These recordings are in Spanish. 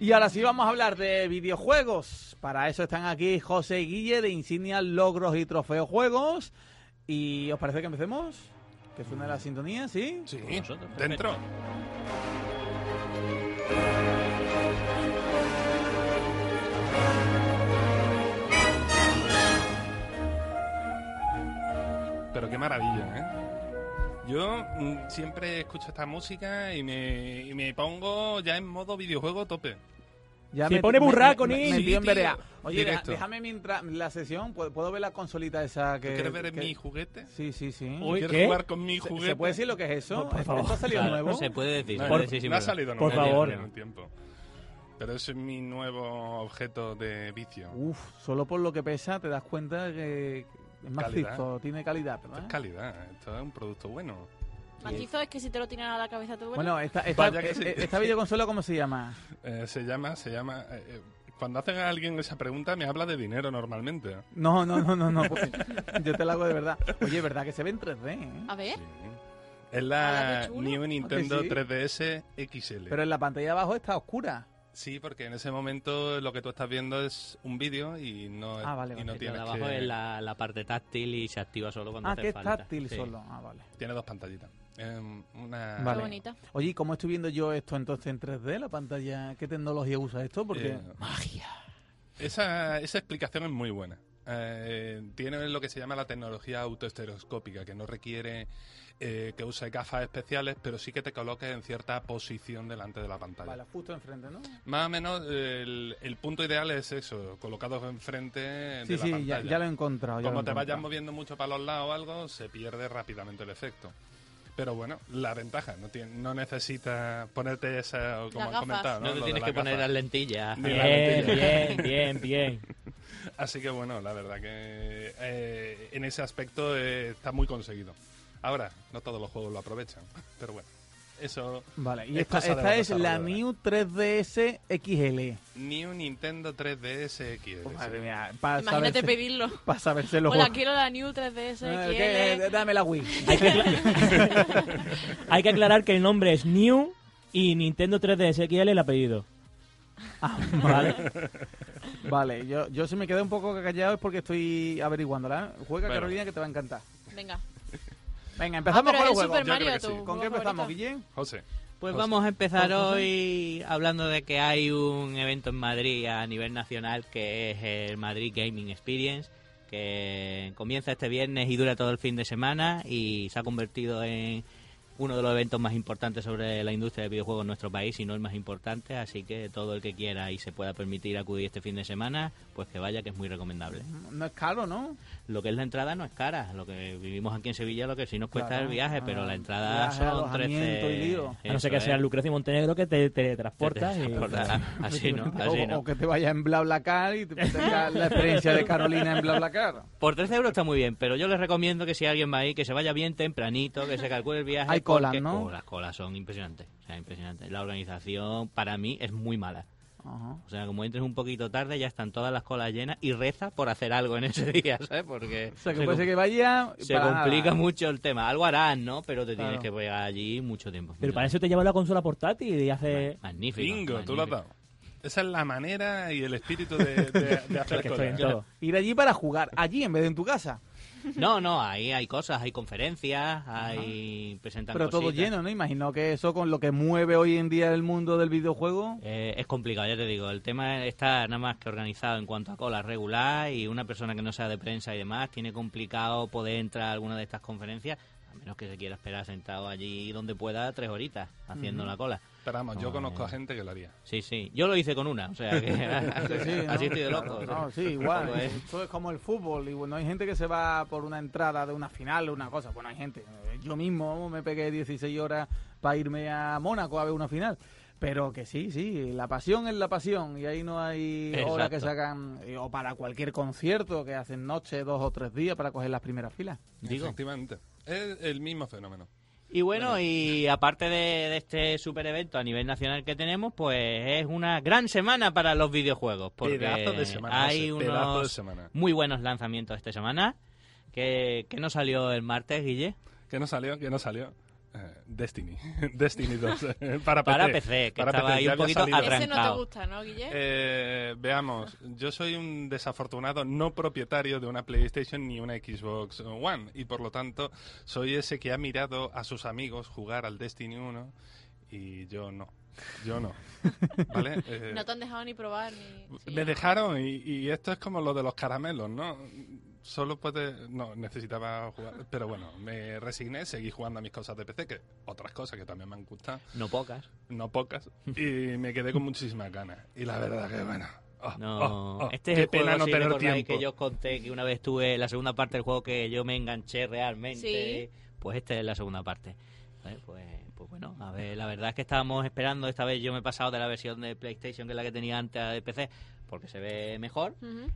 Y ahora sí vamos a hablar de videojuegos. Para eso están aquí José y Guille de Insignia Logros y Trofeos Juegos. ¿Y os parece que empecemos? ¿Que suene la sintonía? ¿Sí? Sí, Nosotros, dentro. Pero qué maravilla, ¿eh? Yo mm, siempre escucho esta música y me, y me pongo ya en modo videojuego tope. Ya Se pone burraco, me, ni- me, Sí, tío en tío, vereda. Oye, directo. déjame mientras la sesión. ¿Puedo, puedo ver la consolita esa que. ¿Quieres ver que- mi juguete? Sí, sí, sí. Uy, ¿Quieres ¿qué? jugar con mi ¿Se, juguete? se puede decir lo que es eso? Por- por ¿Esto favor. ha salido Claro, nuevo? Se puede decir. No, se no, puede decir sin no ha salido Por nuevo favor. en un tiempo. Pero ese es mi nuevo objeto de vicio. Uf, solo por lo que pesa te das cuenta que es más Calidad. macizo, tiene calidad, Esto ¿verdad? es calidad, esto es un producto bueno. Macizo es que si te lo tiran a la cabeza te duele. Bueno, esta, esta, que sí. eh, esta videoconsola, ¿cómo se llama? Eh, se llama, se llama... eh, eh, cuando hacen a alguien esa pregunta me habla de dinero normalmente. No, no, no, no, no. pues, yo te la hago de verdad. Oye, ¿verdad que se ve en 3D? eh? a ver. Sí. Es la chulo. New Nintendo sí? 3DS XL. Pero en la pantalla de abajo está oscura. Sí, porque en ese momento lo que tú estás viendo es un vídeo y no, Ah, vale, y no vale. Tienes abajo que... es la, la parte táctil y se activa solo cuando Ah, hace que es falta. táctil Sí. solo. Ah, vale. Tiene dos pantallitas. Em, una... Vale. Qué bonita. Oye, ¿y cómo estoy viendo yo esto entonces en 3D, la pantalla? ¿Qué tecnología usa esto? Porque... Eh, Esa, esa explicación es muy buena. Eh, tiene lo que se llama la tecnología autoestereoscópica, que no requiere eh, que use gafas especiales, pero sí que te coloques en cierta posición delante de la pantalla. Vale, justo enfrente, ¿no? Más o menos el, el punto ideal es eso, colocados enfrente de Sí, la sí, pantalla. ya, ya lo he encontrado. ya Como te vayas moviendo mucho para los lados o algo, se pierde rápidamente el efecto. Pero bueno, la ventaja, no, tiene, no necesitas ponerte esa, como Las han gafas. comentado, ¿no? No te Lo tienes que poner las lentillas. Bien, bien, bien. Así que bueno, la verdad que eh, en ese aspecto eh, está muy conseguido. Ahora, no todos los juegos lo aprovechan, pero bueno, eso... Vale, y Es esta, es la. New 3DS XL. New Nintendo 3DS XL. Oh, madre mía, para Imagínate saberse, pedirlo. para saberse los Hola, juegos. quiero la New 3DS Eh, XL. ¿qué? Dame la Wii. Hay que, acla- Hay que aclarar que el nombre es New y Nintendo 3DS XL el apellido. Ah, vale. vale, yo, yo si me quedé un poco callado es porque estoy averiguándola. ¿eh? Juega, Bueno. Carolina, que te va a encantar. Venga. Venga, empezamos Ah, con el juego. Super Yo Mario, creo que tu sí. ¿Con qué empezamos, favorito. Guillén? José, Pues José. vamos a empezar José. hoy hablando de que hay un evento en Madrid a nivel nacional que es el Madrid Gaming Experience, que comienza este viernes y dura todo el fin de semana y se ha convertido en uno de los eventos más importantes sobre la industria del videojuego en nuestro país, si no el más importante, así que todo el que quiera y se pueda permitir acudir este fin de semana, pues que vaya, que es muy recomendable. No es caro, ¿no? Lo que es la entrada no es cara, lo que vivimos aquí en Sevilla lo que sí nos cuesta Claro, el viaje, ah, pero la entrada viaje, son alojamiento 13... y lío. A no ser que sea. Lucrecia Montenegro que te teletransporta. Te y- transporta. Así no, así o, no. o que te vayas en BlaBlaCar y te tengas la experiencia de Carolina en BlaBlaCar. Por 13 euros está muy bien, pero yo les recomiendo que si alguien va ahí, que se vaya bien tempranito, que se calcule el viaje. Hay colas, ¿no? Oh, las colas son impresionantes, o sea, impresionantes. La organización, para mí, es muy mala. Ajá. O sea, como entres un poquito tarde, ya están todas las colas llenas y reza por hacer algo en ese día, ¿sabes? Porque O sea, que se, puede ser que vaya... se para complica nada. mucho el tema. Algo harán, ¿no? Pero te Claro. tienes que pegar allí mucho tiempo. Pero mucho para eso te lleva la consola portátil y hace... Magnífico. bingo, tú lo has dado. Esa es la manera y el espíritu de, de- de hacer cosas. todo. Ir allí para jugar, allí en vez de en tu casa. No, no, ahí hay cosas, hay conferencias, hay presentan Pero todo lleno, ¿no? Imagino que eso con lo que mueve hoy en día el mundo del videojuego... Eh, es complicado, ya te digo. El tema está nada más que organizado en cuanto a cola regular y una persona que no sea de prensa y demás tiene complicado poder entrar a alguna de estas conferencias, menos que se quiera esperar sentado allí donde pueda tres horitas haciendo la cola. Pero vamos, yo No, conozco a gente que lo haría. Sí, sí. Yo lo hice con una, o sea que Sí, sí, ¿no? así estoy de loco. No, sí, igual. Es- Esto es como el fútbol. Y bueno, hay gente que se va por una entrada de una final o una cosa. Bueno, hay gente. Yo mismo me pegué 16 horas para irme a Mónaco a ver una final. Pero que sí, sí, la pasión es la pasión. Y ahí no hay horas que sacan. eh, O para cualquier concierto que hacen noche, dos o tres días para coger las primeras filas. Digo. Efectivamente. Es el mismo fenómeno. Y bueno, y aparte de, de este super evento a nivel nacional que tenemos, pues es una gran semana para los videojuegos. Porque Pedazo de semana, hay José, pedazo de unos muy buenos lanzamientos esta semana. Que, que no salió el martes, Guille. Que no salió, que no salió. Eh, Destiny. Destiny 2. eh, para PC. Para PC, que Para estaba ahí un poquito atrás. Ese no te gusta, ¿no, Guille? Eh, veamos, yo soy un desafortunado no propietario de una PlayStation ni una Xbox One y por lo tanto soy ese que ha mirado a sus amigos jugar al Destiny 1 y yo no. Yo no. ¿Vale? Eh, no te han dejado ni probar ni... sí. me dejaron y, y esto es como lo de los caramelos, ¿no? Solo puede... No, necesitaba jugar. Pero bueno, me resigné, seguí jugando a mis cosas de PC, que otras cosas que también me han gustado, No pocas. no pocas, y me quedé con muchísimas ganas. Y la verdad que bueno... oh, No, oh, oh, este es qué el juego, pena no si tener tiempo. que yo os conté que una vez tuve la segunda parte del juego que yo me enganché realmente. Pues esta es la segunda parte. ¿Vale? Pues, pues bueno, a ver, la verdad es que estábamos esperando, esta vez yo me he pasado de la versión de PlayStation que es la que tenía antes a de PC, porque se ve mejor.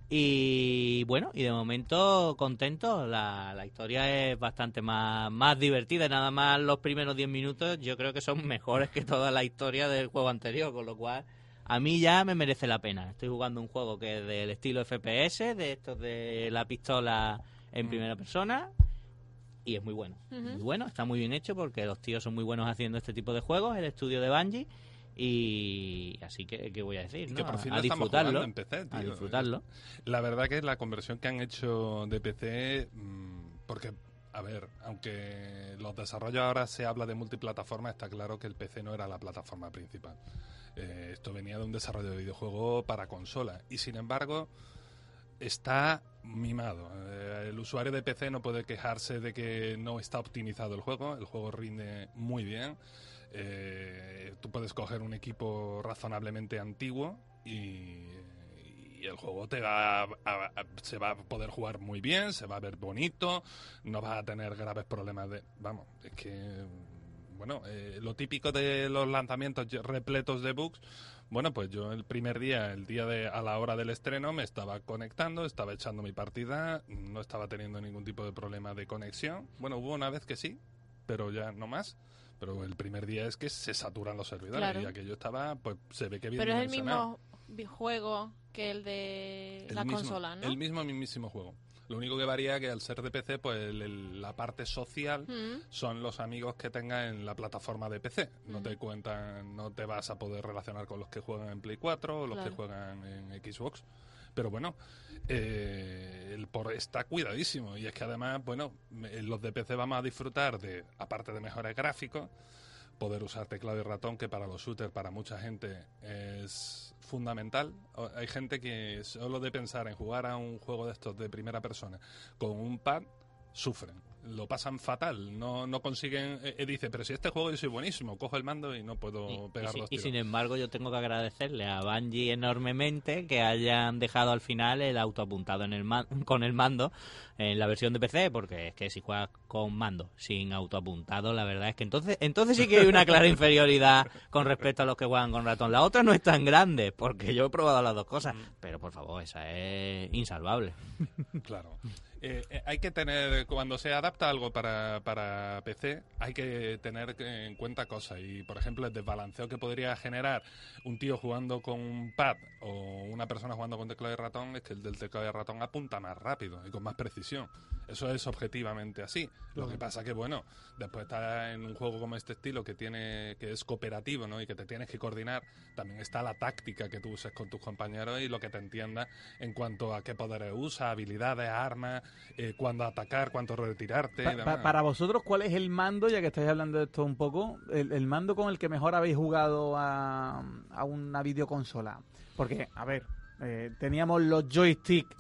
Y bueno, y de momento contento, la, la historia es bastante más, más divertida, nada más los primeros 10 minutos yo creo que son mejores que toda la historia del juego anterior, con lo cual a mí ya me merece la pena. Estoy jugando un juego que es del estilo FPS, de estos de la pistola en primera persona, y es muy bueno. Muy bueno, está muy bien hecho porque los tíos son muy buenos haciendo este tipo de juegos, el estudio de Bungie, y así que, ¿qué voy a decir? Y que no? por fin a estamos disfrutarlo. en PC, tío. a disfrutarlo. La verdad que la conversión que han hecho de PC, mm, porque, a ver, aunque los desarrollos ahora se habla de multiplataforma, está claro que el PC no era la plataforma principal. Eh, esto venía de un desarrollo de videojuego para consola. Y sin embargo, está mimado. Eh, el usuario de PC no puede quejarse de que no está optimizado el juego. El juego rinde muy bien. Eh, tú puedes coger un equipo razonablemente antiguo y, el juego te va a- se va a poder jugar muy bien, se va a ver bonito, no vas a tener graves problemas de... Vamos, es que... Bueno, eh, lo típico de los lanzamientos repletos de bugs, bueno, pues yo el primer día, el día de a la hora del estreno, me estaba conectando, estaba echando mi partida, no estaba teniendo ningún tipo de problema de conexión. Bueno, hubo una vez que sí, pero ya no más. Pero el primer día es que se saturan los servidores Claro. y aquello estaba, pues se ve que bien Pero es el mismo juego que el de El la mismo, consola, ¿no? El mismo mismísimo juego. Lo único que varía que al ser de PC, pues el- el- la parte social Mm. son los amigos que tengas en la plataforma de PC. No te cuentan, no te vas a poder relacionar con los que juegan en Play 4 o los Claro. que juegan en Xbox. Pero bueno, eh, el por está cuidadísimo. Y es que además, bueno, los de PC vamos a disfrutar de, aparte de mejores gráficos, poder usar teclado y ratón, que para los shooters, para mucha gente, es fundamental. Hay gente que solo de pensar en jugar a un juego de estos de primera persona con un pad, sufren. Lo pasan fatal. No, no consiguen... eh, eh, dice, pero si este juego yo soy buenísimo, cojo el mando y no puedo Y, y pegar si- los y tiros. sin embargo, yo tengo que agradecerle a Bungie enormemente que hayan dejado al final el autoapuntado en el man- con el mando en la versión de PC, porque es que si juegas con mando sin autoapuntado, la verdad es que entonces entonces sí que hay una clara inferioridad con respecto a los que juegan con ratón. La otra no es tan grande, porque yo he probado las dos cosas, pero por favor, esa es insalvable. Claro. Eh, hay que tener, cuando se adapta algo para, para PC, hay que tener en cuenta cosas. Y, por ejemplo, el desbalanceo que podría generar un tío jugando con un pad o una persona jugando con teclado y ratón es que el del teclado y ratón apunta más rápido y con más precisión. Eso es objetivamente así. Lo que pasa que, bueno, después está en un juego como este estilo que tiene que es cooperativo ¿no? y que te tienes que coordinar, también está la táctica que tú uses con tus compañeros y lo que te entiendas en cuanto a qué poderes usa, habilidades, armas, eh, cuándo atacar, cuándo retirarte. y pa- para vosotros, ¿cuál es el mando, ya que estáis hablando de esto un poco, el, el mando con el que mejor habéis jugado a, a una videoconsola? Porque, a ver, eh, teníamos los joysticks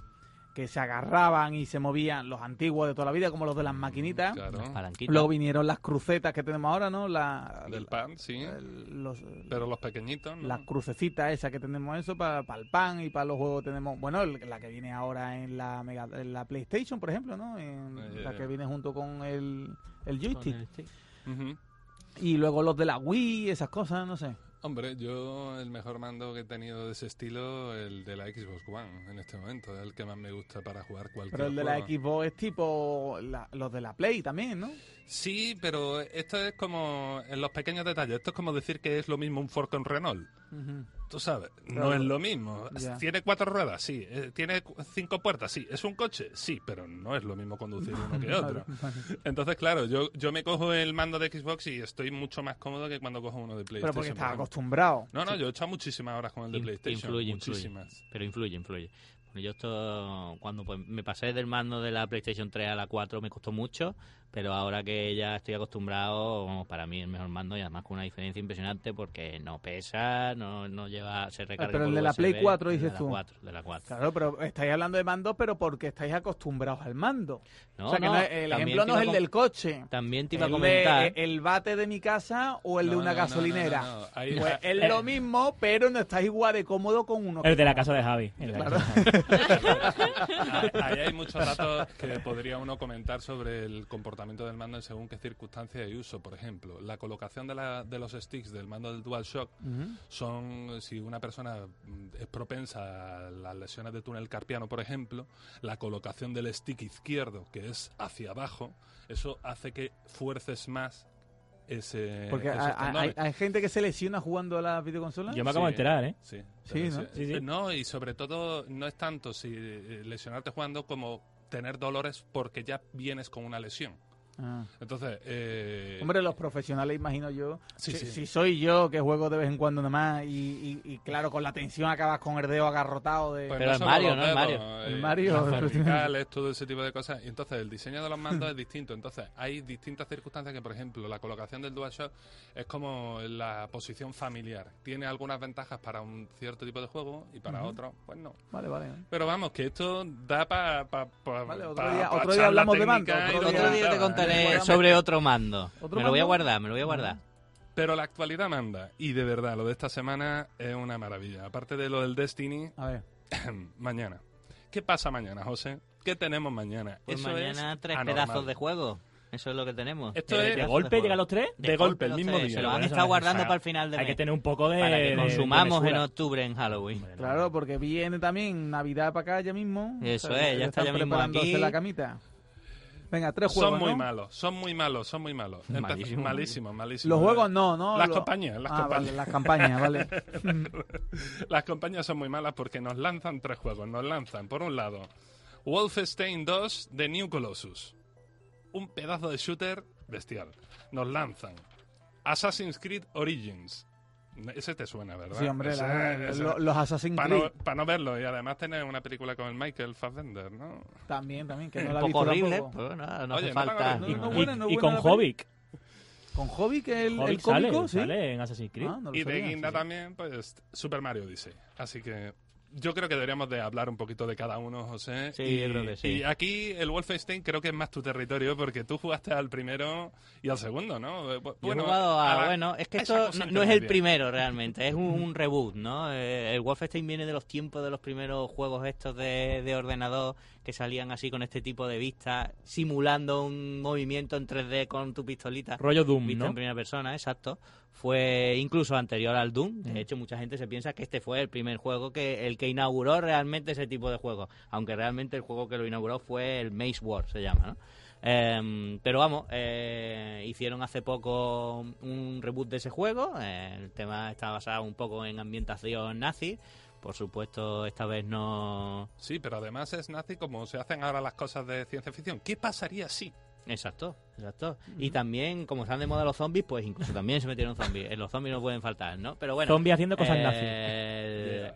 que se agarraban y se movían, los antiguos de toda la vida, como los de las maquinitas. Claro. Las palanquitas. Luego vinieron las crucetas que tenemos ahora, ¿no? La, Del pan, sí. los- Pero los pequeñitos, ¿no? las crucecitas esas que tenemos eso para el pan y para los juegos tenemos bueno el- la que viene ahora en la Mega, en la PlayStation por ejemplo no En Eh, la que viene junto con el, el joystick Con el y luego los de la Wii esas cosas no sé Hombre, yo el mejor mando que he tenido de ese estilo, el de la Xbox One en este momento, es el que más me gusta para jugar cualquier pero el de la. Xbox es tipo la- los de la Play también no Sí, pero esto es como en los pequeños detalles. Esto es como decir que es lo mismo un Ford con Renault. Ujú. Tú sabes, no es lo mismo. Ya. ¿Tiene cuatro ruedas? Sí. Eh, ¿Tiene cinco puertas? Sí. ¿Es un coche? Sí, pero no es lo mismo conducir uno que otro. Entonces, claro, yo, yo me cojo el mando de Xbox y estoy mucho más cómodo que cuando cojo uno de PlayStation. Pero porque por estás acostumbrado. No, no, yo he echado muchísimas horas con el de In- PlayStation. influye, influye. muchísimas. Pero influye, influye. Yo esto, cuando pues, me pasé del mando de la PlayStation 3 a la 4 me costó mucho, pero ahora que ya estoy acostumbrado, vamos, para mí es el mejor mando y además con una diferencia impresionante porque no pesa, no, no lleva, se recarga pero el de la USB, Play 4 el de dices la tú. 4, de la 4. Claro, pero estáis hablando de mandos, pero porque estáis acostumbrados al mando. No, o sea, que no, el ejemplo no es a el del coche. También te iba a El, de- comentar... el bate de mi casa o el de una no, gasolinera. no, no, no. Ahí- Pues es lo mismo, pero no estás igual de cómodo con uno. El de la casa de Javi. el de la Claro. casa de Javi. Ahí hay muchos datos que podría uno comentar sobre el comportamiento del mando en según qué circunstancias y uso. Por ejemplo, la colocación de, la- de los sticks del mando del DualShock Ujú. son, si una persona es propensa a las lesiones de túnel carpiano, por ejemplo, la colocación del stick izquierdo, que es hacia abajo, eso hace que fuerces más ese Porque esos hay, hay- gente que se lesiona jugando a la videoconsola. Yo me acabo de Sí. enterar, ¿eh? Sí, Sí, pero ¿no? Sí, sí. No, y sobre todo no es tanto si eh, lesionarte jugando como tener dolores porque ya vienes con una lesión. Ah. Entonces, eh, Hombre, los profesionales, imagino yo. Sí, si, sí. si soy yo, que juego de vez en cuando nada más, y, y- y claro, con la tensión acabas con el dedo agarrotado de... pues Pero es solo Mario, ¿no? Es Mario. El eh, Mario. todo ese tipo de cosas. Y entonces el diseño de los mandos es distinto. Entonces hay distintas circunstancias que, por ejemplo, la colocación del DualShock es como la posición familiar. Tiene algunas ventajas para un cierto tipo de juego y para Ujú. otros, pues no. Vale, vale. Pero vamos, que esto da para pa, pa- Vale, otro pa- día- pa otro día hablamos de mando, técnica y otro Otro día te documentada, ¿eh? contaré Sobre otro mando. ¿Otro me lo voy a guardar, me lo voy a guardar. Pero la actualidad manda. Y de verdad, lo de esta semana es una maravilla. Aparte de lo del Destiny, A ver. mañana. ¿Qué pasa mañana, José? ¿Qué tenemos mañana? Pues Eso mañana es tres anormal. pedazos de juego. Eso es lo que tenemos. Esto es- ¿De golpe llegan los tres? De golpe, el mismo tres. día. Se lo han estado es guardando para el final de Hay que mes. tener un poco de... Para que de- consumamos de en octubre en Halloween. Claro, porque viene también Navidad para acá ya mismo. Eso O sea, es, ya está ya mismo aquí. la camita. Venga, tres juegos, Son muy ¿no? malos, son muy malos, son muy malos. Malísimo. malísimos, malísimos. Los juegos no, ¿no? Las compañías, las Ah, compañías. vale, las campañas, vale. Las compañías son muy malas porque nos lanzan tres juegos. Nos lanzan, por un lado, Wolfenstein 2 de New Colossus. Un pedazo de shooter bestial. Nos lanzan Assassin's Creed Origins. Ese te suena, ¿verdad? Sí, hombre, Ese- la- ese- lo- los Assassin's Para Creed no, pa' no verlo y además tener una película con el Michael Fassbender, ¿no? también, también, que no Un la he poco visto horrible, tampoco. pues nada, no Oye, hace no falta. Y, No, y- buena, no y buena con. Hobbit. Con que es el, el Hobbit cómico, sale, ¿sí? sale en Assassin's Creed. Ah, no Y de sabía, Guinda sí, sí. también, pues Super Mario Odyssey. Así que yo creo que deberíamos de hablar un poquito de cada uno, José. Sí, y, yo creo que sí. Y aquí el Wolfenstein creo que es más tu territorio porque tú jugaste al primero y al segundo, ¿no? Bu- Yo he jugado a, la- bueno, es que esto no, no es el primero realmente, es un, un reboot, ¿no? Eh, el Wolfenstein viene de los tiempos de los primeros juegos estos de, de ordenador que salían así con este tipo de vista, simulando un movimiento en 3D con tu pistolita. Rollo Doom, Vista ¿no? en primera persona, exacto. Fue incluso anterior al Doom. De hecho, mucha gente se piensa que este fue el primer juego que el que inauguró realmente ese tipo de juego. Aunque realmente el juego que lo inauguró fue el Maze War, se llama, ¿no? Em, pero vamos, eh, hicieron hace poco un reboot de ese juego. eh, el tema está basado un poco en ambientación nazi. Por supuesto, esta vez no. Sí, pero además es nazi como se hacen ahora las cosas de ciencia ficción. ¿Qué pasaría si? Exacto, exacto. Y también, como están de moda los zombies, pues incluso también se metieron zombies. Eh, Los zombies no pueden faltar, ¿no? Pero bueno. Zombies haciendo cosas eh,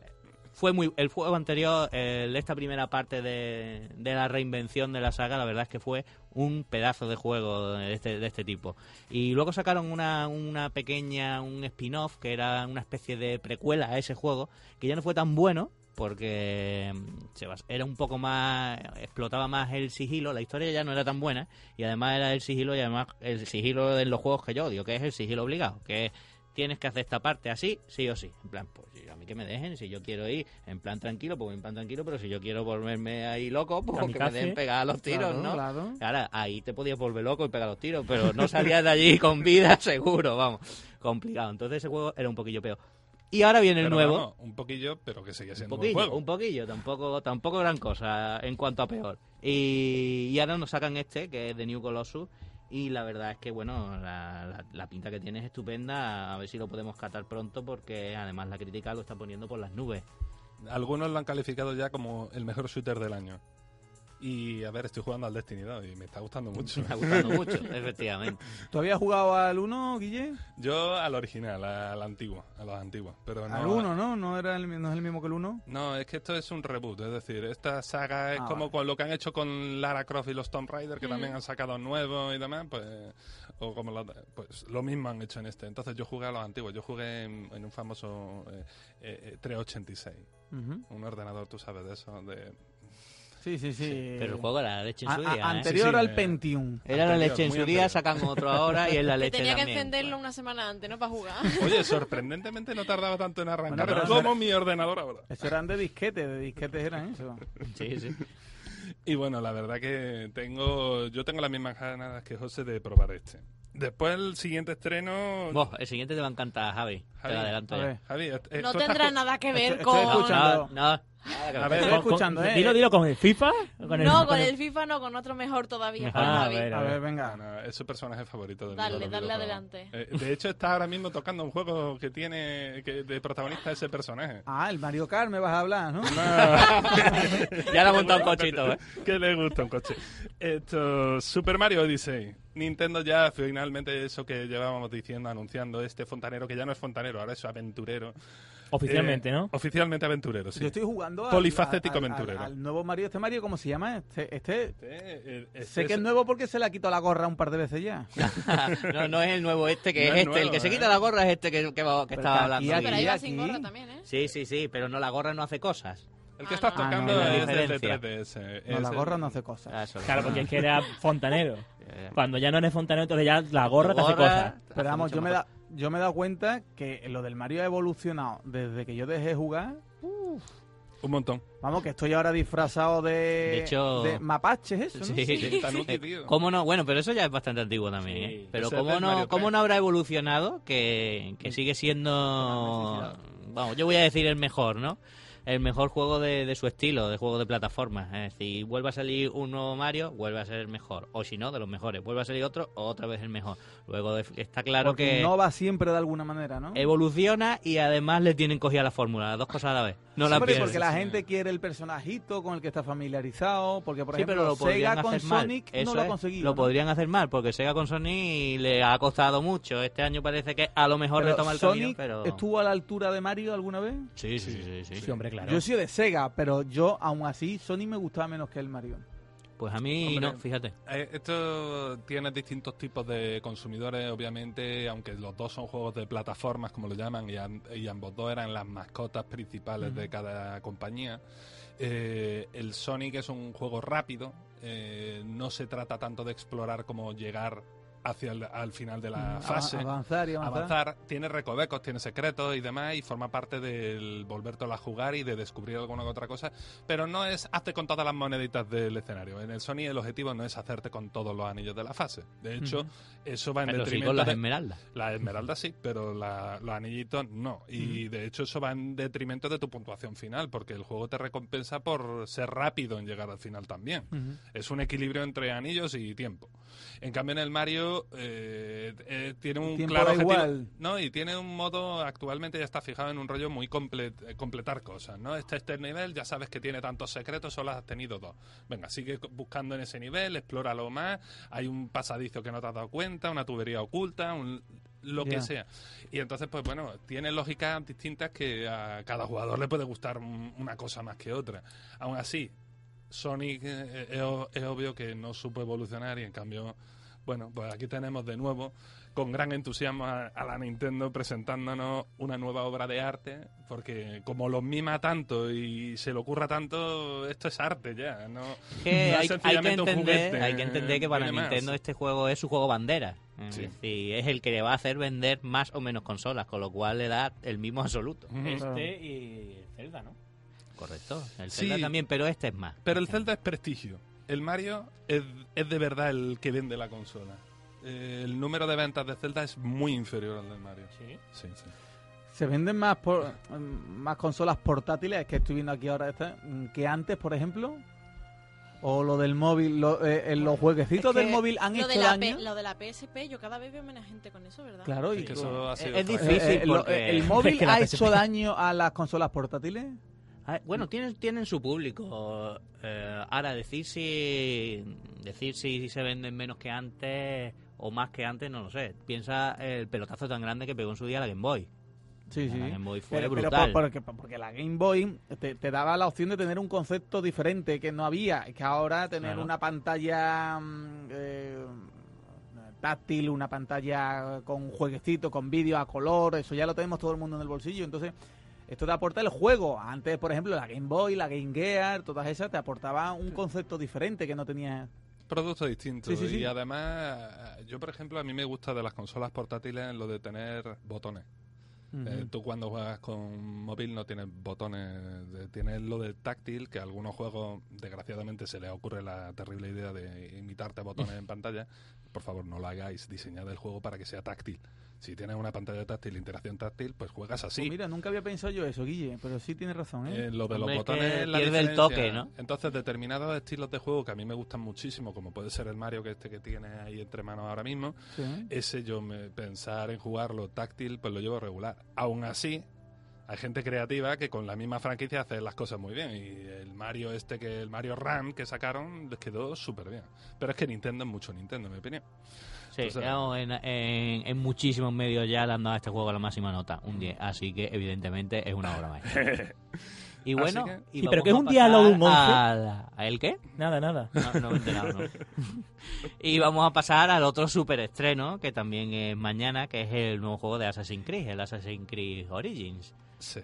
Fue muy, el juego anterior, el- esta primera parte de, de la reinvención de la saga, la verdad es que fue un pedazo de juego de este, de este tipo. Y luego sacaron una, una pequeña, un spin-off que era una especie de precuela a ese juego, que ya no fue tan bueno, porque mm, era un poco más explotaba más el sigilo la historia ya no era tan buena y además era el sigilo y además el sigilo de los juegos que yo odio que es el sigilo obligado que es, tienes que hacer esta parte así sí o sí en plan pues a mí que me dejen si yo quiero ir en plan tranquilo pues en plan tranquilo pero si yo quiero volverme ahí loco pues que me den pegar los tiros Claro, no claro. Ahora, ahí te podías volver loco y pegar los tiros, pero no salías de allí con vida seguro, vamos. Complicado. Entonces ese juego era un poquillo peor. Y ahora viene el Pero nuevo. un poquillo, pero que sigue Un siendo un, poquillo, juego. un poquillo, tampoco, tampoco gran cosa en cuanto a peor. Y, y ahora nos sacan este, que es de New Colossus, Y la verdad es que, bueno, la, la- la pinta que tiene es estupenda. A ver si lo podemos catar pronto porque además la crítica lo está poniendo por las nubes. Algunos lo han calificado ya como el mejor shooter del año. Y a ver, estoy jugando al Destiny 2 y me está gustando mucho. Me está gustando mucho, efectivamente. ¿Tú habías jugado al 1, Guille? Yo al original, al antiguo, a los antiguos. Pero no, al 1, ¿no? ¿No, era el, ¿No es el mismo que el 1? No, es que esto es un reboot, es decir, esta saga es Ah, como vale. con lo que han hecho con Lara Croft y los Tomb Raider, que Mm. también han sacado nuevos y demás, pues, o como lo, pues lo mismo han hecho en este. Entonces yo jugué a los antiguos, yo jugué en, en un famoso eh, eh, eh, 386, Ujú. un ordenador, tú sabes de eso, de... Sí, sí, sí. Pero el juego era la leche en su a- día. anterior Sí, sí, al. Pentium. Era la leche en su día, anterior. sacan otro ahora y es la leche tenía que también. encenderlo una semana antes, ¿no? Para jugar. Oye, sorprendentemente no tardaba tanto en arrancar, Bueno, pero como mi ordenador ahora. Eso eran de disquetes, de disquetes eran eso. Sí, sí. Y bueno, la verdad que tengo yo tengo las mismas ganas que José de probar este. Después el siguiente estreno... Vos, el siguiente te va a encantar, Javi. Te Javi, lo adelanto ya. Javi, eh, No estás tendrá nada que ver Estoy- con... estoy. No, no. A ver. Estoy Con- con- escuchando, ¿eh? Dilo, dilo, ¿con el FIFA? ¿Con el- No, con con el- el FIFA no, con otro mejor todavía. Ah, a ver, A ver, venga. Bueno, es su personaje favorito del Dale, dale adelante. Eh, de hecho, está ahora mismo tocando un juego que tiene que de protagonista ese personaje. Ah, el Mario Kart me vas a hablar, ¿no? Ya le ha montado un cochito, ¿eh? que le gusta un coche. Esto, Super Mario Odyssey. Nintendo ya finalmente eso que llevábamos diciendo, anunciando este fontanero, que ya no es fontanero, ahora es aventurero. Oficialmente, Eh, ¿no? Oficialmente aventurero, sí. Yo estoy jugando al, Polifacético al- al- aventurero. al nuevo Mario. ¿Este Mario cómo se llama? Este, este Este, este sé que es nuevo porque se le ha quitado la gorra un par de veces ya. no, no es el nuevo este, que No es es este. el que se ¿eh? quita la gorra es este que, estaba hablando. aquí- Pero aquí- ahí va sin aquí- gorra también, ¿eh? Sí, sí, sí, pero no, la gorra no hace cosas. El que Ah, estás no. tocando Ah, no, la es el de diferencia. 3DS. No, la gorra no hace cosas. Ah, eso. Claro, porque es que era fontanero. Eh, Cuando ya no eres fontanero, entonces ya la gorra te hace gorra cosas. hace Pero vamos, yo me, da, yo me he dado cuenta que lo del Mario ha evolucionado desde que yo dejé de jugar. Un montón. Vamos, que estoy ahora disfrazado de, De hecho- de mapaches, eso, ¿no? Sí, tío. ¿Cómo no? Bueno, pero eso ya es bastante antiguo también, Sí. ¿eh? Pero ¿cómo no, ¿cómo 3. no habrá evolucionado que, que sigue siendo... Vamos, yo voy a decir el mejor, ¿no? El mejor juego de, de su estilo, de juego de plataformas. Es decir, vuelve a salir un nuevo Mario, vuelve a ser el mejor. O si no, de los mejores. Vuelve a salir otro, otra vez el mejor. Luego de- está claro Porque que no va siempre de alguna manera, ¿no? evoluciona y además le tienen cogida la fórmula. Las dos cosas a la vez. No la pierdes. porque la gente quiere el personajito con el que está familiarizado, porque por Sí, ejemplo pero lo podrían Sega con hacer mal. Sonic Eso no lo ha conseguido. Lo ¿no? podrían hacer mal, porque Sega con Sony le ha costado mucho. Este año parece que a lo mejor Pero retoma el Sonic camino, pero... estuvo a la altura de Mario alguna vez. Sí, sí, sí, sí. Sí, hombre, claro. Yo soy de Sega, pero yo aún así Sonic me gustaba menos que el Mario. Pues a mí Hombre. no, fíjate. Eh, Esto tiene distintos tipos de consumidores, obviamente, aunque los dos son juegos de plataformas, como lo llaman, y, am- y ambos dos eran las mascotas principales de cada compañía. Eh, el Sonic es un juego rápido, eh, no se trata tanto de explorar como llegar hacia el al final de la Ava- fase. Avanzar y avanzar. avanzar, tiene recovecos, tiene secretos y demás, y forma parte del volvértelo a jugar y de descubrir alguna que otra cosa, pero no es hazte con todas las moneditas del escenario. En el Sony el objetivo no es hacerte con todos los anillos de la fase. De hecho, eso va en Pero sí detrimento con las de... esmeraldas. La esmeralda sí, pero la- los anillitos no. Y de hecho eso va en detrimento de tu puntuación final, porque el juego te recompensa por ser rápido en llegar al final también. Ujú. Es un equilibrio entre anillos y tiempo. En cambio, en el Mario eh, eh, tiene un claro objetivo. igual. No, y tiene un modo, actualmente ya está fijado en un rollo muy eh, completar cosas, ¿no? Este, este nivel ya sabes que tiene tantos secretos, solo has tenido dos. Venga, sigue buscando en ese nivel, explóralo más. Hay un pasadizo que no te has dado cuenta, una tubería oculta, un lo que sea. Y entonces, pues bueno, tiene lógicas distintas que a cada jugador le puede gustar un- una cosa más que otra. Aún así, Sonic eh, es obvio que no supo evolucionar y en cambio, bueno, pues aquí tenemos de nuevo con gran entusiasmo a, a la Nintendo presentándonos una nueva obra de arte, porque como los mima tanto y se le ocurra tanto, esto es arte ya, ¿no? Que no es hay, hay que sencillamente un entender, juguete, hay que entender que para más. Nintendo este juego es su juego bandera. Es Sí. decir, es el que le va a hacer vender más o menos consolas, con lo cual le da el mismo absoluto. Este y Zelda, ¿no? Correcto. El Sí. Zelda también, pero este es más. Pero el Zelda es prestigio. El Mario es, es de verdad el que vende la consola. Eh, el número de ventas de Zelda es muy inferior al del Mario. Sí. Sí, sí. Se venden más por, más consolas portátiles, que estoy viendo aquí ahora esta, que antes, por ejemplo. o lo del móvil, lo- eh, eh, los jueguecitos Es que del móvil han lo hecho de la daño. P- lo de la PSP, yo cada vez veo menos gente con eso, ¿verdad? Claro, y Es que eso ha sido es difícil. Eh, ¿El móvil Es que la ha PSP. hecho daño a las consolas portátiles? Bueno, tienen, tienen su público. Eh, ahora, decir si, decir si se venden menos que antes o más que antes, no lo sé. Piensa el pelotazo tan grande que pegó en su día la Game Boy. Sí, sí. La Game Boy fue Pero, brutal. por- porque, porque la Game Boy te, te daba la opción de tener un concepto diferente que no había. Que ahora tener Claro. una pantalla mm, eh, táctil, una pantalla con jueguecito, con vídeo a color, eso ya lo tenemos todo el mundo en el bolsillo. Entonces, esto te aporta el juego. Antes, por ejemplo, la Game Boy, la Game Gear, todas esas te aportaban un concepto diferente que no tenía. Producto distinto. Sí, sí, sí. Y además, yo por ejemplo, a mí me gusta de las consolas portátiles lo de tener botones. Eh, tú cuando juegas con móvil no tienes botones, de- tienes lo de táctil, que a algunos juegos desgraciadamente se les ocurre la terrible idea de imitarte botones en pantalla. Por favor, no lo hagáis, diseñad el juego para que sea táctil. Si tienes una pantalla táctil, interacción táctil, pues juegas así. Pues mira, nunca había pensado yo eso, Guille, pero sí tienes razón, ¿eh? Eh, lo de los Hombre, es botones que es la pierde el toque, ¿no? Entonces, determinados estilos de juego que a mí me gustan muchísimo, como puede ser el Mario que este que tiene ahí entre manos ahora mismo, Sí. ese yo me, pensar en jugarlo táctil, pues lo llevo regular. Aún así, hay gente creativa que con la misma franquicia hace las cosas muy bien. Y el Mario este que el Mario Run que sacaron les quedó súper bien. Pero es que Nintendo es mucho Nintendo, en mi opinión. Sí, estamos en, en- en muchísimos medios ya dando a este juego la máxima nota, un 10. Así que, evidentemente, es una obra maestra. Y bueno, que- y Sí, pero que es un diálogo de un once. a- ¿A el qué? Nada, nada. No, no me he enterado, no. y vamos a pasar al otro super estreno, que también es mañana, que es el nuevo juego de Assassin's Creed, el Assassin's Creed Origins. Sí.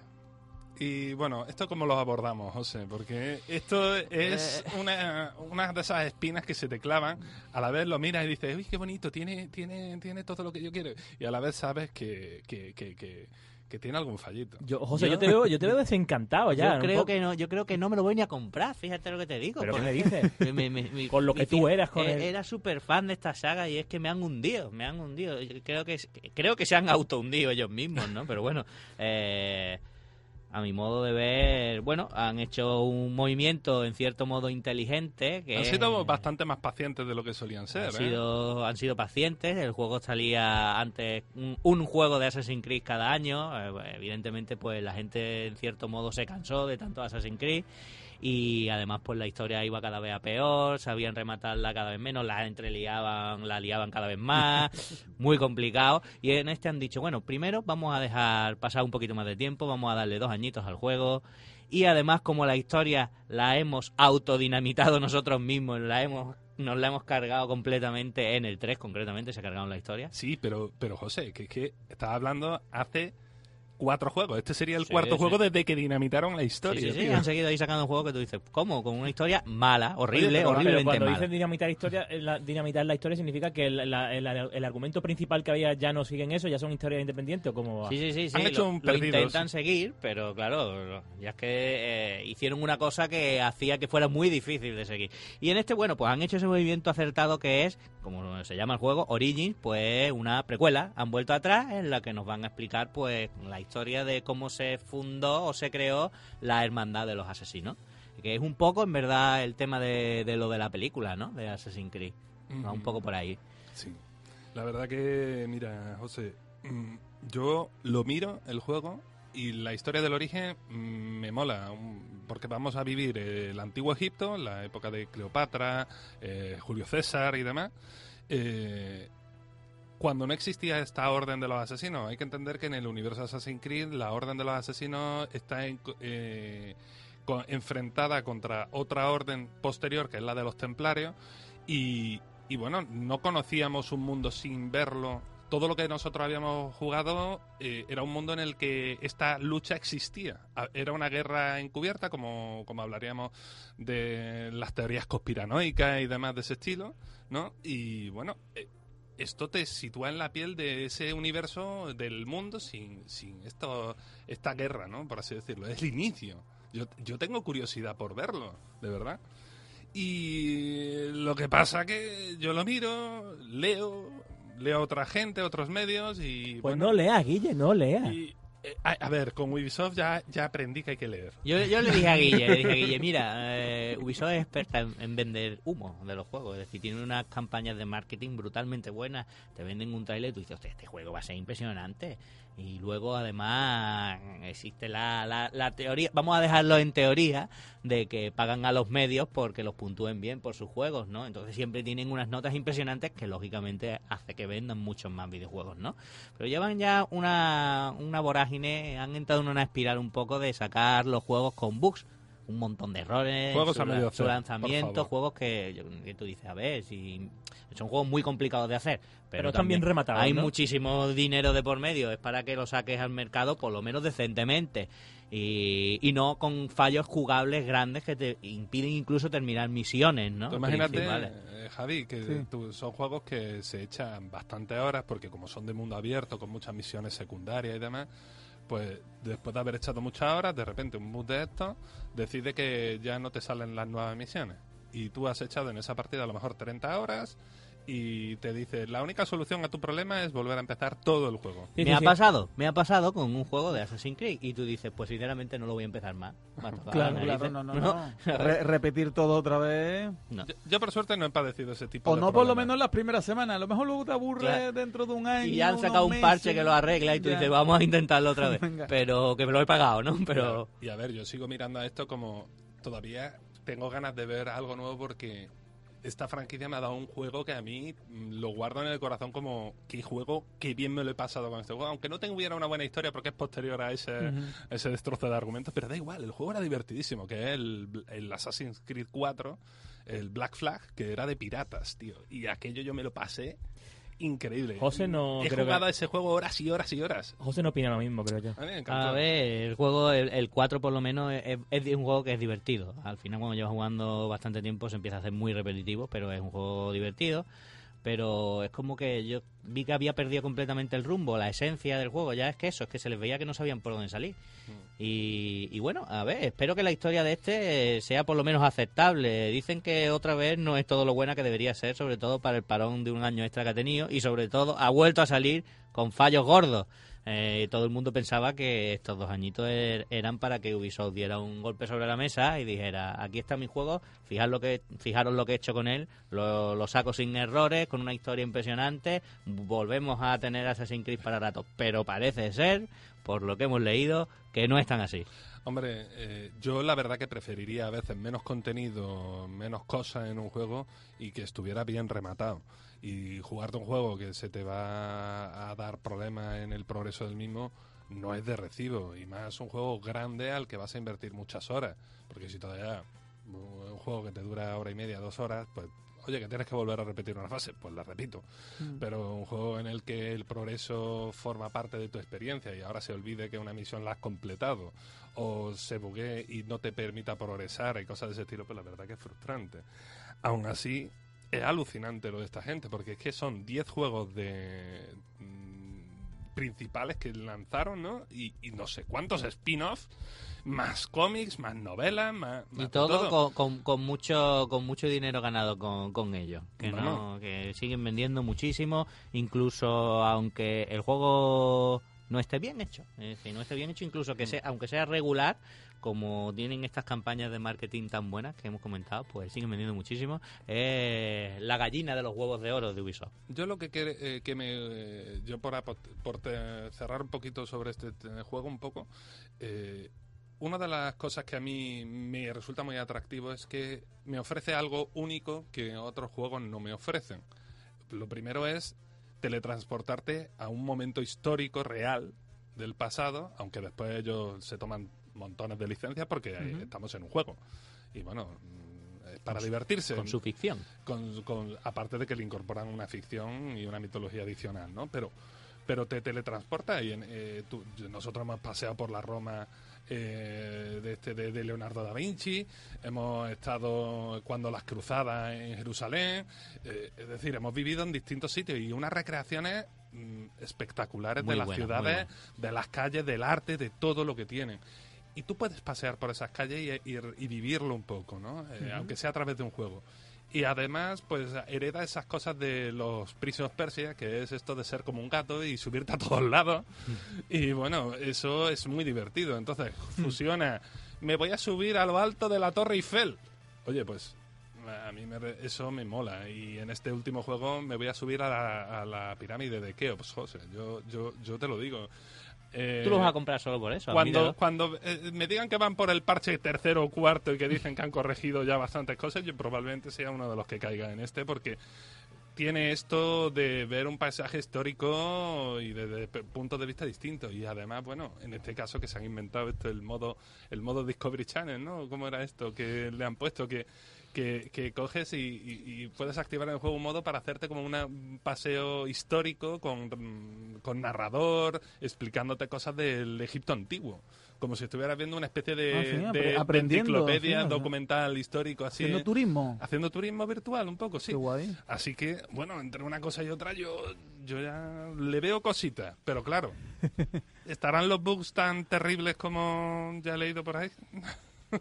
Y bueno, ¿esto cómo lo abordamos, José? Porque esto es una, una de esas espinas que se te clavan. A la vez lo miras y dices, uy, qué bonito, tiene, tiene, tiene todo lo que yo quiero. Y a la vez sabes que, que, que, que, que tiene algún fallito. Yo, José, yo, Yo- te veo, yo te veo desencantado ya. yo creo que no, yo creo que no me lo voy ni a comprar, fíjate lo que te digo. ¿Pero qué me dices? Me- me- me- Con lo que tú eras con eh, el- Era súper fan de esta saga y es que me han hundido, me han hundido. Yo Creo que, creo que se han auto hundido ellos mismos, ¿no? Pero bueno, eh, a mi modo de ver, bueno, han hecho un movimiento en cierto modo inteligente. Que Han es- sido bastante más pacientes de lo que solían ser. han ¿eh? sido, han sido pacientes. El juego salía antes un, un juego de Assassin's Creed cada año. Eh, evidentemente, pues la gente en cierto modo se cansó de tanto Assassin's Creed. Y además, pues la historia iba cada vez a peor, sabían rematarla cada vez menos, la entreliaban, la liaban cada vez más, muy complicado. Y en este han dicho, bueno, primero vamos a dejar pasar un poquito más de tiempo, vamos a darle dos añitos al juego. Y además, como la historia la hemos autodinamitado nosotros mismos, la hemos nos la hemos cargado completamente en el 3, concretamente, se ha cargado en la historia. Sí, pero, pero José, que es que estaba hablando hace cuatro juegos. Este sería el Sí, cuarto sí. juego desde que dinamitaron la historia. sí, sí, han seguido ahí sacando un juego que tú dices, ¿cómo? Con una historia mala, horrible, Oye, pero- pero horriblemente cuando mala. dicen dinamitar historia, eh, la, dinamitar la historia significa que el, la- el- el argumento principal que había ya no siguen eso, ya son historias independientes o cómo va. Sí, sí, sí, sí. Han hecho lo, un lo perdidos. intentan seguir, pero claro, ya es que eh, hicieron una cosa que hacía que fuera muy difícil de seguir. Y en este, bueno, pues han hecho ese movimiento acertado que es, como se llama el juego, Origins, pues una precuela. Han vuelto atrás en la que nos van a explicar, pues, la historia de cómo se fundó o se creó la Hermandad de los Asesinos. Que es un poco, en verdad, el tema de, de lo de la película, ¿no? De Assassin's Creed. Va un poco por ahí. Sí. La verdad que, mira, José, mm, yo lo miro, el juego, y la historia del origen mm, me mola, porque vamos a vivir el antiguo Egipto, la época de Cleopatra, eh, Julio César y demás. eh, cuando no existía esta orden de los asesinos, hay que entender que en el universo Assassin's Creed la orden de los asesinos está en, eh, enfrentada contra otra orden posterior, que es la de los templarios, y, bueno, no conocíamos un mundo sin verlo. Todo lo que nosotros habíamos jugado eh, era un mundo en el que esta lucha existía. A- Era una guerra encubierta, como, como hablaríamos de las teorías conspiranoicas y demás de ese estilo, ¿no? Y bueno, eh, esto te sitúa en la piel de ese universo del mundo sin, sin esto, esta guerra, ¿no? Por así decirlo. Es el inicio. Yo, yo tengo curiosidad por verlo, de verdad. Y lo que pasa que yo lo miro, leo, leo a otra gente, otros medios y... Pues bueno, no leas, Guille, no leas. y, Eh, a, a ver, con Ubisoft ya, ya aprendí que hay que leer. Yo, yo le dije a Guille, le dije a Guille, mira, eh, Ubisoft es experta en, en vender humo de los juegos, es decir, tiene unas campañas de marketing brutalmente buenas, te venden un trailer y tú dices, este juego va a ser impresionante. Y luego, además, existe la, la, la teoría, vamos a dejarlo en teoría, de que pagan a los medios porque los puntúen bien por sus juegos, ¿no? Entonces siempre tienen unas notas impresionantes que, lógicamente, hace que vendan muchos más videojuegos, ¿no? Pero llevan ya una, una vorágine, han entrado en una espiral un poco de sacar los juegos con bugs. Un montón de errores, Juegos su, a medio su lanzamiento, juegos que, que tú dices, a ver, si son juegos muy complicados de hacer, pero, bien rematados, Hay ¿no? muchísimo dinero de por medio, es para que lo saques al mercado por lo menos decentemente y, y no con fallos jugables grandes que te impiden incluso terminar misiones, ¿no? Tú imagínate, eh, Javi, que Sí. tú- son juegos que se echan bastantes horas porque como son de mundo abierto, con muchas misiones secundarias y demás, pues después de haber echado muchas horas, de repente un bus de estos decide que ya no te salen las nuevas misiones. Y tú has echado en esa partida a lo mejor 30 horas y te dice, la única solución a tu problema es volver a empezar todo el juego. Sí, me sí, ha sí. pasado, me ha pasado con un juego de Assassin's Creed y tú dices, pues sinceramente no lo voy a empezar más. Claro, claro, no, no, no. Re- repetir todo otra vez. No. Yo, yo, por suerte no he padecido ese tipo O de no por lo menos las primeras semanas. A lo mejor luego te aburre Claro. dentro de un año. Y ya han unos sacado un parche meses. que lo arregla y tú Ya. dices, vamos a intentarlo otra vez. Venga. Pero que me lo he pagado, ¿no? Pero. Y a ver, yo sigo mirando a esto como todavía tengo ganas de ver algo nuevo porque esta franquicia me ha dado un juego que a mí mm, lo guardo en el corazón como qué juego, qué bien me lo he pasado con este juego. Aunque no tuviera una buena historia porque es posterior a ese, ese destrozo de argumentos, pero da igual, el juego era divertidísimo, que es el, el Assassin's Creed 4, el Black Flag, que era de piratas, tío. Y aquello yo me lo pasé increíble. José no He creo jugado que- ese juego horas y horas y horas. José no opina lo mismo, creo yo. A mí me encantó. A ver, el juego, el, el 4 por lo menos, es, es un juego que es divertido. Al final, cuando llevas jugando bastante tiempo, se empieza a hacer muy repetitivo, pero es un juego divertido. Pero es como que yo vi que había perdido completamente el rumbo, la esencia del juego. Ya es que eso, es que se les veía que no sabían por dónde salir. Y, y bueno, a ver, espero que la historia de este sea por lo menos aceptable. Dicen que otra vez no es todo lo buena que debería ser, sobre todo para el parón de un año extra que ha tenido. Y sobre todo, ha vuelto a salir con fallos gordos. Eh, todo el mundo pensaba que estos dos añitos er- eran para que Ubisoft diera un golpe sobre la mesa y dijera, aquí está mi juego, fijaros lo que, fijaros lo que he hecho con él, lo, saco sin errores, con una historia impresionante, volvemos a tener Assassin's Creed para rato. Pero parece ser, por lo que hemos leído, que no es tan así. Hombre, eh, yo la verdad que preferiría a veces menos contenido, menos cosas en un juego y que estuviera bien rematado. Y jugarte un juego que se te va a dar problemas en el progreso del mismo no es de recibo. Y más un juego grande al que vas a invertir muchas horas. Porque si todavía un juego que te dura hora y media, dos horas, pues oye, que tienes que volver a repetir una fase, pues la repito. Mm. Pero un juego en el que el progreso forma parte de tu experiencia y ahora se olvide que una misión la has completado o se buguee y no te permita progresar y cosas de ese estilo, pues la verdad que es frustrante. Aún así, es alucinante lo de esta gente, porque es que son 10 juegos de mm, principales que lanzaron, ¿no? Y, y no sé cuántos spin-offs, más cómics, más novelas, más, más Y todo, Con, con, con mucho con mucho dinero ganado con, con ello. Que, Bueno. no, que siguen vendiendo muchísimo, incluso aunque el juego no esté bien hecho. Es decir, no esté bien hecho, incluso que sea, aunque sea regular, como tienen estas campañas de marketing tan buenas que hemos comentado, pues siguen vendiendo muchísimo. Es la gallina de los huevos de oro de Ubisoft. Yo lo que quiere, eh, que me eh, yo por, por te- cerrar un poquito sobre este te- juego un poco eh, una de las cosas que a mí me resulta muy atractivo es que me ofrece algo único que otros juegos no me ofrecen. Lo primero es teletransportarte a un momento histórico real del pasado, aunque después ellos se toman montones de licencias porque estamos en un juego. Y bueno, mm, es para divertirse. Con su ficción. con, con- aparte de que le incorporan una ficción y una mitología adicional, ¿no? Pero, pero te teletransporta y en, eh, tú- nosotros hemos paseado por la Roma eh, de, este, de, de Leonardo da Vinci, hemos estado cuando las cruzadas en Jerusalén, eh, es decir, hemos vivido en distintos sitios y unas recreaciones mm, espectaculares Muy de las ciudades, de las calles, del arte, de todo lo que tienen. Y tú puedes pasear por esas calles y, y- y vivirlo un poco, ¿no? Eh, Aunque sea a través de un juego. Y además, pues hereda esas cosas de los Prince of Persia, que es esto de ser como un gato y subirte a todos lados. Y bueno, eso es muy divertido. Entonces, fusiona, me voy a subir a lo alto de la Torre Eiffel. Oye, pues a mí me re- eso me mola. Y en este último juego me voy a subir a la, a la pirámide de Keops, José. Yo, yo, yo te lo digo. Eh, Tú los vas a comprar solo por eso. cuando, cuando eh, me digan que van por el parche tercero o cuarto y que dicen que han corregido ya bastantes cosas, yo probablemente sea uno de los que caiga en este porque tiene esto de ver un paisaje histórico y desde puntos de vista distintos. Y además bueno en este caso que se han inventado esto el modo el modo Discovery Channel no cómo era esto que le han puesto que que, que coges y, y- y puedes activar en el juego un modo para hacerte como una- un paseo histórico con, con narrador, explicándote cosas del Egipto antiguo. Como si estuvieras viendo una especie de, Ah, sí, de- apre- de aprendiendo, enciclopedia, sí, documental, histórico, así. Haciendo turismo. Haciendo turismo virtual, un poco, sí. Qué guay. Así que, bueno, entre una cosa y otra yo, yo ya le veo cositas. Pero claro, ¿estarán los bugs tan terribles como ya he leído por ahí?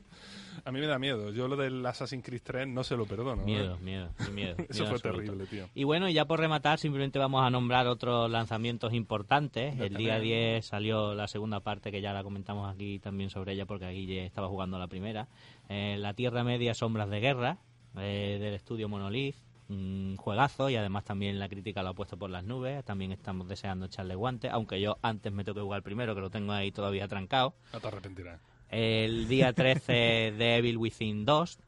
A mí me da miedo. Yo lo del Assassin's Creed 3 no se lo perdono. ¿eh? Miedo, miedo, miedo. Eso miedo fue terrible, tío. Y bueno, y ya por rematar, simplemente vamos a nombrar otros lanzamientos importantes. Ya El día tenemos. 10 salió la segunda parte, que ya la comentamos aquí también sobre ella, porque aquí ya estaba jugando la primera. Eh, la Tierra Media, Sombras de Guerra, eh, del estudio Monolith. Un juegazo y además también la crítica lo ha puesto por las nubes. También estamos deseando echarle guante, aunque yo antes me tengo que jugar primero, que lo tengo ahí todavía trancado. No te arrepentirás. El día 13 de Evil Within 2,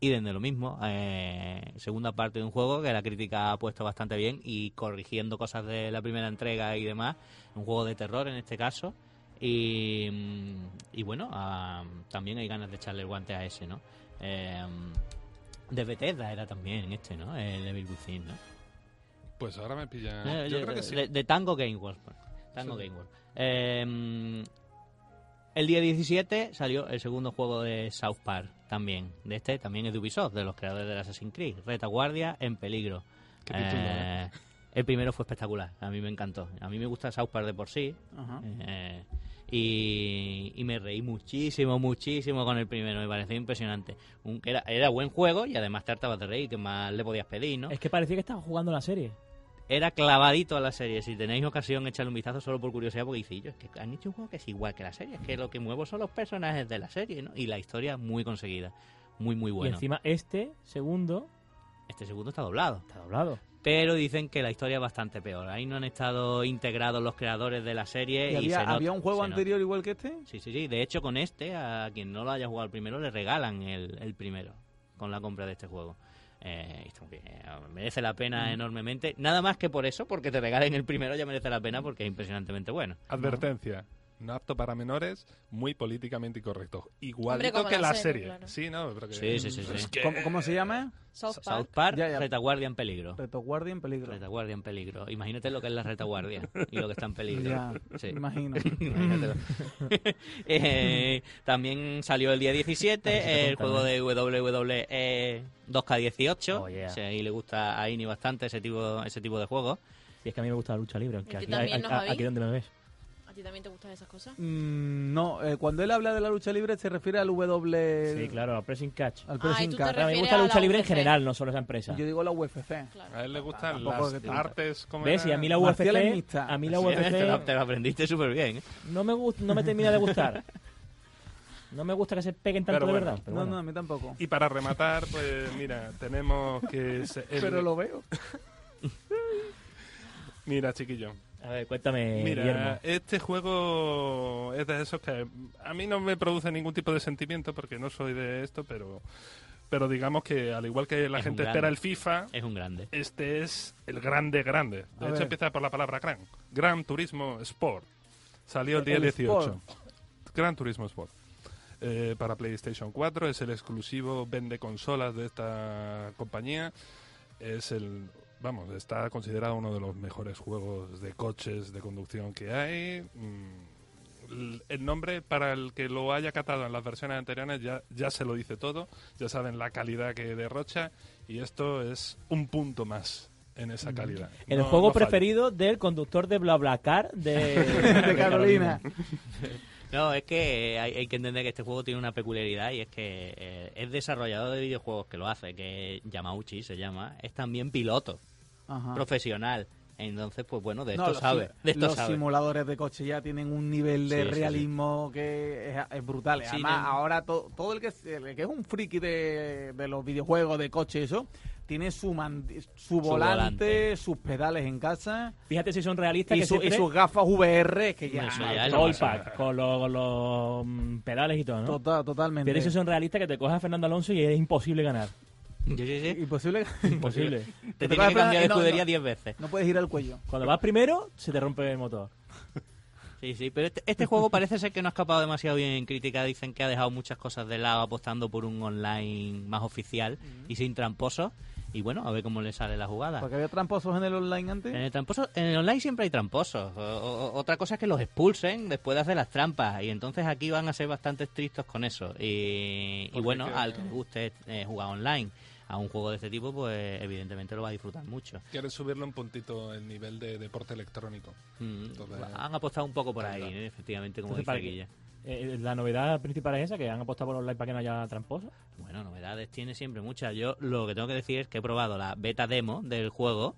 y de lo mismo, eh, segunda parte de un juego que la crítica ha puesto bastante bien y corrigiendo cosas de la primera entrega y demás, un juego de terror en este caso. Y, y bueno, ah, también hay ganas de echarle el guante a ese, ¿no? Eh, de Bethesda era también este, ¿no? El Evil Within, ¿no? Pues ahora me pilla. Eh, Yo de, creo que sí. de- de Tango Game World. pues. Tango Sí. Game World. Eh, el día 17 salió el segundo juego de South Park también. De este también es de Ubisoft, de los creadores del Assassin's Creed. Retaguardia en peligro. Qué título, Eh, el primero fue espectacular. A mí me encantó. A mí me gusta South Park de por sí. Ajá. Eh, y, y me reí muchísimo, muchísimo con el primero. Me pareció impresionante. Un, era, era buen juego y además te hartabas de reír. que más le podías pedir, no? Es que parecía que estaba jugando la serie. Era clavadito a la serie. Si tenéis ocasión, echarle un vistazo solo por curiosidad, porque dice, yo, es que han hecho un juego que es igual que la serie. Es que lo que muevo son los personajes de la serie, ¿no? Y la historia muy conseguida. Muy, muy Y bueno. encima este segundo Este segundo está doblado. está doblado. Pero dicen que la historia es bastante peor. Ahí no han estado integrados los creadores de la serie. ¿Y Y había, se nota- había un juego anterior igual que este? Sí, sí, sí. De hecho, con este, a quien no lo haya jugado el primero, le regalan el, el primero con la compra de este juego. Eh, que, eh, merece la pena enormemente. Nada más que por eso, porque te regalen el primero ya merece la pena porque es impresionantemente bueno. Advertencia. No apto para menores, muy políticamente incorrecto. Igualito como que la la serie, serie. claro. Sí, ¿no? Pero que- Sí, sí, sí, sí. Es que- ¿Cómo, cómo se llama? South South Park. Park, Ya, ya. retaguardia en peligro. Retoguardia en peligro. Retaguardia en peligro. Imagínate lo que es la retaguardia y lo que está en peligro. Ya, Sí. imagino. Eh, también salió el día 17 el juego de WWE 2K18. Oh, yeah. Ahí le gusta a Ini bastante ese tipo, ese tipo de juegos. Y es que a mí me gusta la lucha libre, aunque ¿Y aquí, también, hay- no, a- Javi? aquí donde me ves. ¿A ti también te gustan esas cosas? Mm, no, eh, cuando él habla de la lucha libre se refiere al W. Sí, claro, a pressing catch. Al Ah, pressing y tú te catch. A mí me gusta la lucha la libre en general, no solo esa empresa. Yo digo la UFC. Claro. A él le gustan las te- artes como ¿Ves? Y a mí la UFC, a mí la Sí, te, lo, UFC te lo aprendiste súper bien. ¿eh? no me gust- no me termina de gustar. No me gusta que se peguen tanto Pero de verdad. pero No, bueno. no, a mí tampoco. Y para rematar, pues mira, tenemos que... se- el- Pero lo veo. Mira, chiquillo. A ver, cuéntame, Mira, Guillermo. este juego es de esos que a mí no me produce ningún tipo de sentimiento porque no soy de esto, pero, pero digamos que al igual que la Es gente espera el FIFA, Es un grande. este es el grande grande. De A hecho ver. empieza por la palabra gran. Gran Turismo Sport. Salió el día El 18. Sport. Gran Turismo Sport. Eh, para PlayStation 4 es el exclusivo vende consolas de esta compañía. Es el vamos, está considerado uno de los mejores juegos de coches de conducción que hay. Mm, el- nombre, para el que lo haya catado en las versiones anteriores, ya, ya se lo dice todo. Ya saben la calidad que derrocha. Y esto es un punto más en esa calidad. El No- juego no preferido del conductor de BlaBlaCar de, de Carolina. No, es que hay, hay que entender que este juego tiene una peculiaridad y es que eh, es desarrollador de videojuegos que lo hace, que Yamauchi se llama, es también piloto Ajá. profesional. Entonces, pues bueno, de esto sabe. De esto los sabe. simuladores de coche ya tienen un nivel de Sí, sí, sí. realismo que es, es brutal. Además, no- ahora to- todo el que, es- el que es un friki de, de los videojuegos, de coche y eso, tiene su, mandi- su, volante, volante. sus pedales en casa Fíjate si son realistas y, que su- se y creen- sus gafas VR que ya... Eso ya todo el pack, con los, con los, mm, pedales y todo, ¿no? Total- totalmente. Fíjate si son realistas que te cojas a Fernando Alonso y es imposible ganar. Sí, sí, sí. Imposible. Imposible. Te te tiene coges que cambiar de escudería no. 10 veces. No puedes ir al cuello. Cuando vas primero, se te rompe el motor. Sí, sí, pero este, este juego parece ser que no ha escapado demasiado bien en crítica. Dicen que ha dejado muchas cosas de lado apostando por un online más oficial y sin tramposos. Y bueno, a ver cómo le sale la jugada. Porque había tramposos en el online antes. En el, tramposo, en el online siempre hay tramposos. O- o- otra cosa es que los expulsen después de hacer las trampas. Y entonces aquí van a ser bastante estrictos con eso. Y, y bueno, al que le guste eh, jugar online a un juego de este tipo, pues evidentemente lo va a disfrutar mucho. Quieren subirle un puntito el nivel de deporte electrónico. Mm, Entonces, han apostado un poco por ahí. ¿eh? efectivamente, como Entonces, dice. Guilla. Eh, la novedad principal es esa, que han apostado por online para que no haya tramposos. Bueno, novedades tiene siempre muchas. Yo lo que tengo que decir es que he probado la beta demo del juego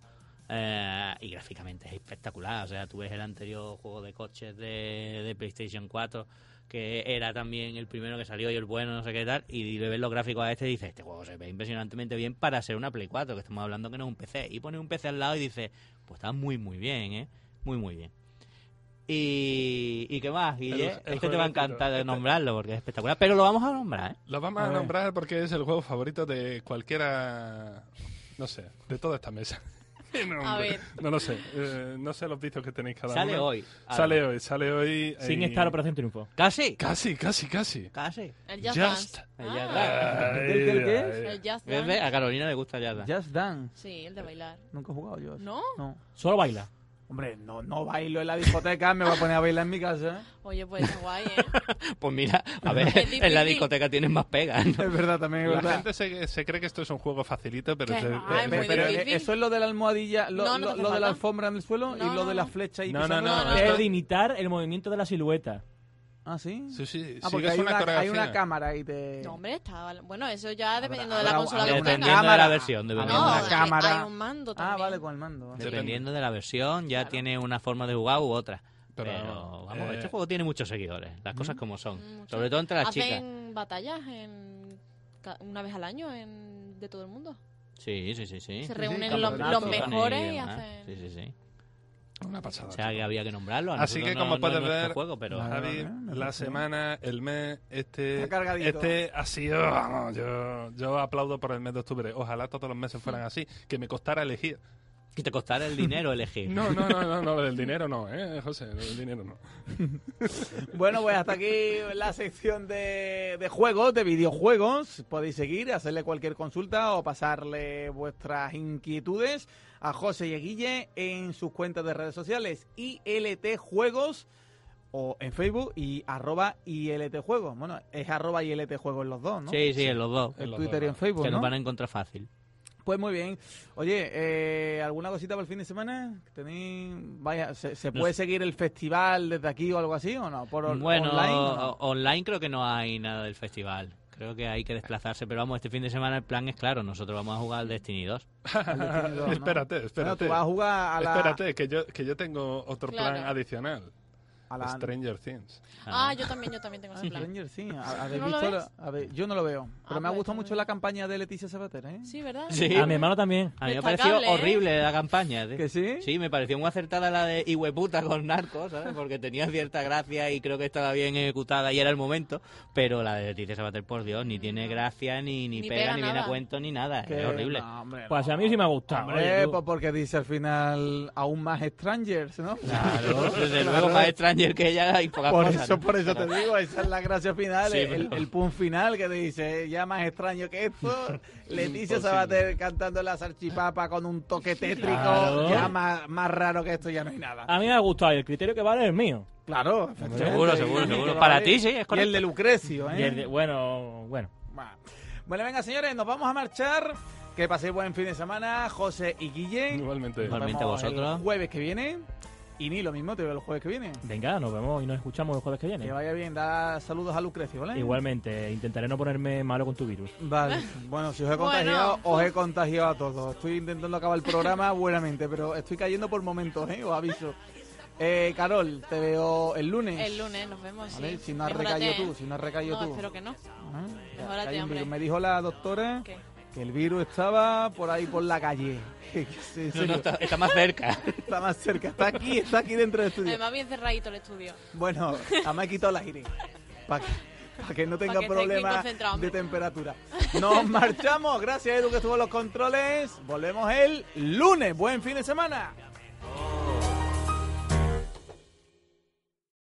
eh, y gráficamente es espectacular. O sea, tú ves el anterior juego de coches de, de PlayStation 4 que era también el primero que salió y el bueno, no sé qué tal, y le ves los gráficos a este y dices, este juego se ve impresionantemente bien para ser una Play 4, que estamos hablando que no es un PC. Y pone un PC al lado y dices, pues está muy, muy bien, ¿eh? Muy, muy bien. Y, ¿y qué más, Guille? El- el este te va a encantar de Este- nombrarlo porque es espectacular, pero lo vamos a nombrar, ¿eh? Lo vamos A nombrar porque es el juego favorito de cualquiera, no sé, de toda esta mesa. No, A ver. no lo sé, eh, no sé los vicios que tenéis cada Sale uno. hoy. Sale hoy, sale hoy. Sin y- estar Operación Triunfo. ¿Casi? Casi, casi, casi. Casi. El Just, Just. Dance. El Ah, Just Dance. Ay, ¿El qué, el qué? ay. El Just. Dance. A Carolina le gusta ya. Just Dance. Sí, el de bailar. Nunca he jugado yo. ¿No? No. Solo baila. Hombre, no, no bailo en la discoteca, me voy a poner a bailar en mi casa. Oye, pues guay, ¿eh? Pues mira, a ver, en la discoteca tienes más pegas. ¿no? Es verdad, también es La verdad. gente se, se cree que esto es un juego facilito, pero eh, es Pero, muy pero, difícil. eso es lo de la almohadilla, lo, No, no lo- de la alfombra en el suelo y No, lo de la flecha y No, no, pisando. no, No, no, esto- Es de imitar el movimiento de la silueta. Ah, sí. Sí, sí, Ah, porque hay una, hay coreografía. una cámara y te. No, hombre, está... Bueno, eso ya dependiendo habrá- de la habrá- consola que Dependiendo de cámara. la versión, Ah, dependiendo no, de la cámara. hay un mando Ah, vale, con el mando. Dependiendo de la versión, ya tiene una forma de jugar u otra. Pero, Pero, vamos, eh, este juego tiene muchos seguidores, las cosas como son. Mm, mucho. Sobre todo entre las chicas. Hacen batallas en... una vez al año en... de todo el mundo. Sí, sí, sí, sí. Se sí, reúnen los, mejores y demás. hacen... Sí, sí, sí. Una pasada. O sea que había que nombrarlo. A Así que no- como no puedes es nuestro ver, juego, pero... Javi, la semana, el mes, este, este ha sido, vamos, yo, yo aplaudo por el mes de octubre. Ojalá todos los meses fueran así, que me costara elegir. Que te costara el dinero elegir. No, no, no, no, no, lo del dinero no, ¿eh, José? Lo del dinero no. Bueno, pues hasta aquí la sección de, de juegos, de videojuegos. Podéis seguir, hacerle cualquier consulta o pasarle vuestras inquietudes a José y a Guille en sus cuentas de redes sociales. ILT Juegos o en Facebook y arroba ILT Juegos. Bueno, es arroba ILT Juegos los dos, ¿no? Sí, sí, en los dos. En En los Twitter dos, y en Facebook, que ¿no? nos van a encontrar fácil. Pues muy bien. Oye, eh, ¿alguna cosita para el fin de semana? ¿Tenéis, vaya, ¿se, se puede seguir el festival desde aquí o algo así o no? ¿Por on- Bueno, online? no? creo que no hay nada del festival. Creo que hay que desplazarse, pero vamos, este fin de semana el plan es claro, nosotros vamos a jugar al Destiny 2. Al Destiny 2, ¿no? espérate, Bueno, espérate. tú vas a jugar a la... Espérate, que yo, que yo tengo otro Claro. plan adicional. A la- Stranger Things. Ah, yo también, yo también tengo Ah, ese plan. Stranger Things. ¿Ha- ¿Habéis ¿Tú no lo visto la- a ver, yo no lo veo. Pero Ah, me ha pues gustado mucho la campaña de Leticia Sabater, ¿eh? Sí, ¿verdad? Sí. A mi hermano también. A mí me pareció Destacable, ¿eh? horrible la campaña. ¿eh? ¿Que sí? Sí, me pareció muy acertada la de Ihueputa con Narcos, ¿sabes? Porque tenía cierta gracia y creo que estaba bien ejecutada y era el momento. Pero la de Leticia Sabater, por Dios, ni tiene gracia, ni, ni, Ni pega, pega ni viene a cuento, ni nada. Que- Es horrible. no, hombre, Pues no. a mí sí me ha gustado. Hombre, oye, pues porque dice al final aún más Strangers, ¿no? Claro, desde luego más Stranger que ella hay pocas Por cosas, eso, ¿no? por eso te digo, esa es la gracia final, Sí, el, pero- el punto final que te dice, ya más extraño que esto, Leticia. Sabater cantando la salchipapa con un toque tétrico, Claro. ya más, más raro que esto ya no hay nada. A mí me ha gustado y el criterio que vale es el mío. Claro. Seguro, seguro, seguro. Para ti, sí, es Y el de Lucrecio, ¿eh? Y el de- bueno, bueno. Bueno. Venga, señores, nos vamos a marchar. Que paséis buen fin de semana, José y Guille. Igualmente. Igual. Igualmente vemos vosotros. El jueves que viene. Y ni lo mismo, te veo el jueves que viene. Venga, nos vemos y nos escuchamos el jueves que viene. Que vaya bien, da saludos a Lucrecio, ¿vale? Igualmente, intentaré no ponerme malo con tu virus. Vale, bueno, si os he Bueno. contagiado, os he contagiado a todos. Estoy intentando acabar el programa buenamente, pero estoy cayendo por momentos, ¿eh? Os aviso. Eh, Carol, te veo el lunes. El lunes nos vemos, ¿vale? sí. Si no has recaído tú, si no has recaído No, tú. espero que no. Ah, hombre. Me dijo la doctora ¿Qué? Que el virus estaba por ahí por la calle. Sí, No, no, está, está más cerca. está más cerca, está aquí, está aquí dentro del estudio. Además, bien cerradito el estudio. Bueno, además he quitado el aire. Para que, pa' que no tenga problemas de temperatura. Nos marchamos. Gracias, Edu, que estuvo en los controles. Volvemos el lunes. Buen fin de semana.